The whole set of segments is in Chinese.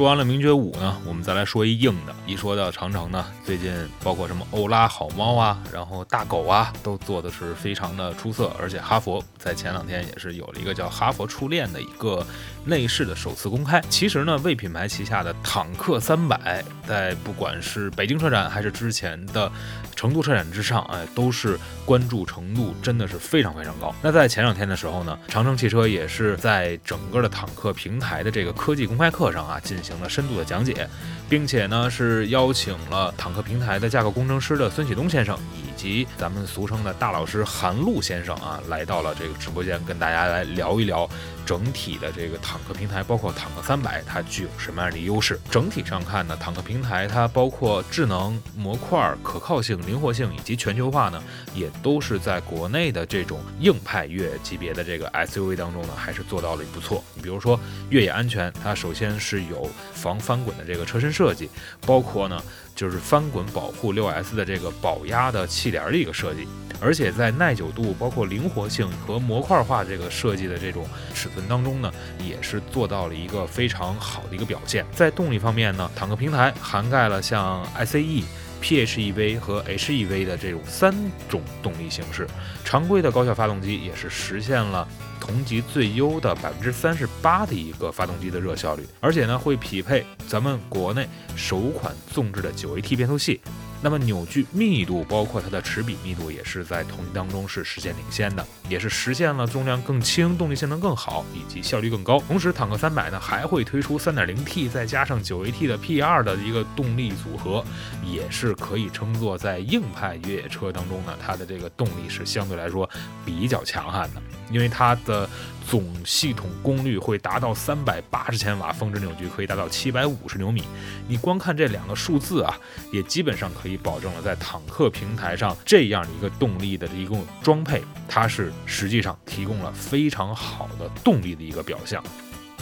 说完了名爵五呢，我们再来说一硬的。一说到长城呢，最近包括什么欧拉好猫啊，然后大狗啊，都做的是非常的出色。而且哈佛在前两天也是有了一个叫哈佛初恋的一个内饰的首次公开。其实呢，为品牌旗下的坦克三百，在不管是北京车展还是之前的成都车展之上，哎，都是关注程度真的是非常非常高。那在前两天的时候呢，长城汽车也是在整个的坦克平台的这个科技公开课上啊进行。行了深度的讲解，并且呢是邀请了坦克平台的架构工程师的孙启东先生，以及咱们俗称的大老师韩露先生啊，来到了这个直播间，跟大家来聊一聊整体的这个坦克平台，包括坦克三百，它具有什么样的优势？整体上看呢，坦克平台它包括智能模块、可靠性、灵活性以及全球化呢，也都是在国内的这种硬派越野级别的这个 SUV 当中呢，还是做到了不错。你比如说越野安全，它首先是有防翻滚的这个车身设计，包括呢就是翻滚保护六 S 的这个保压的气帘的一个设计，而且在耐久度、包括灵活性和模块化这个设计的这种尺寸当中呢，也是做到了一个非常好的一个表现。在动力方面呢，坦克平台涵盖了像 ICE。PHEV 和 HEV 的这种三种动力形式，常规的高效发动机也是实现了同级最优的百分之三十八的一个发动机的热效率，而且呢会匹配咱们国内首款纵置的九 AT 变速器。那么扭矩密度，包括它的齿比密度，也是在同级当中是实现领先的，也是实现了重量更轻、动力性能更好以及效率更高。同时，坦克三百呢还会推出 3.0T 再加上 9AT 的 P2 的一个动力组合，也是可以称作在硬派越野车当中呢，它的这个动力是相对来说比较强悍的，因为它的总系统功率会达到三百八十千瓦，峰值扭矩可以达到七百五十牛米。你光看这两个数字啊，也基本上可以。保证了在坦克平台上这样的一个动力的一个装配，它是实际上提供了非常好的动力的一个表象。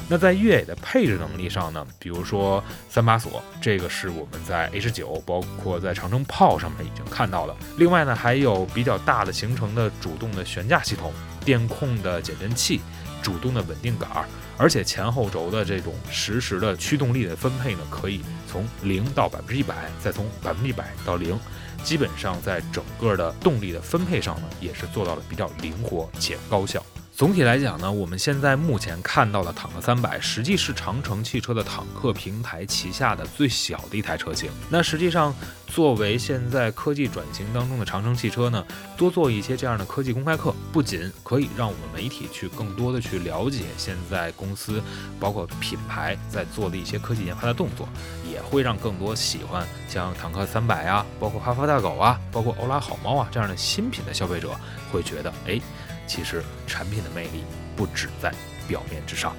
那在越野的配置能力上呢？比如说三把锁，这个是我们在 H 九，包括在长城炮上面已经看到了。另外呢，还有比较大的行程的主动的悬架系统、电控的减震器、主动的稳定杆。而且前后轴的这种实时的驱动力的分配呢，可以从零到百分之一百，再从百分之一百到零，基本上在整个的动力的分配上呢，也是做到了比较灵活且高效。总体来讲呢，我们现在目前看到的坦克三百，实际是长城汽车的坦克平台旗下的最小的一台车型。那实际上，作为现在科技转型当中的长城汽车呢，多做一些这样的科技公开课，不仅可以让我们媒体去更多的去了解现在公司包括品牌在做的一些科技研发的动作，也会让更多喜欢像坦克三百啊，包括哈佛大狗啊，包括欧拉好猫啊这样的新品的消费者，会觉得，哎。其实产品的魅力不止在表面之上。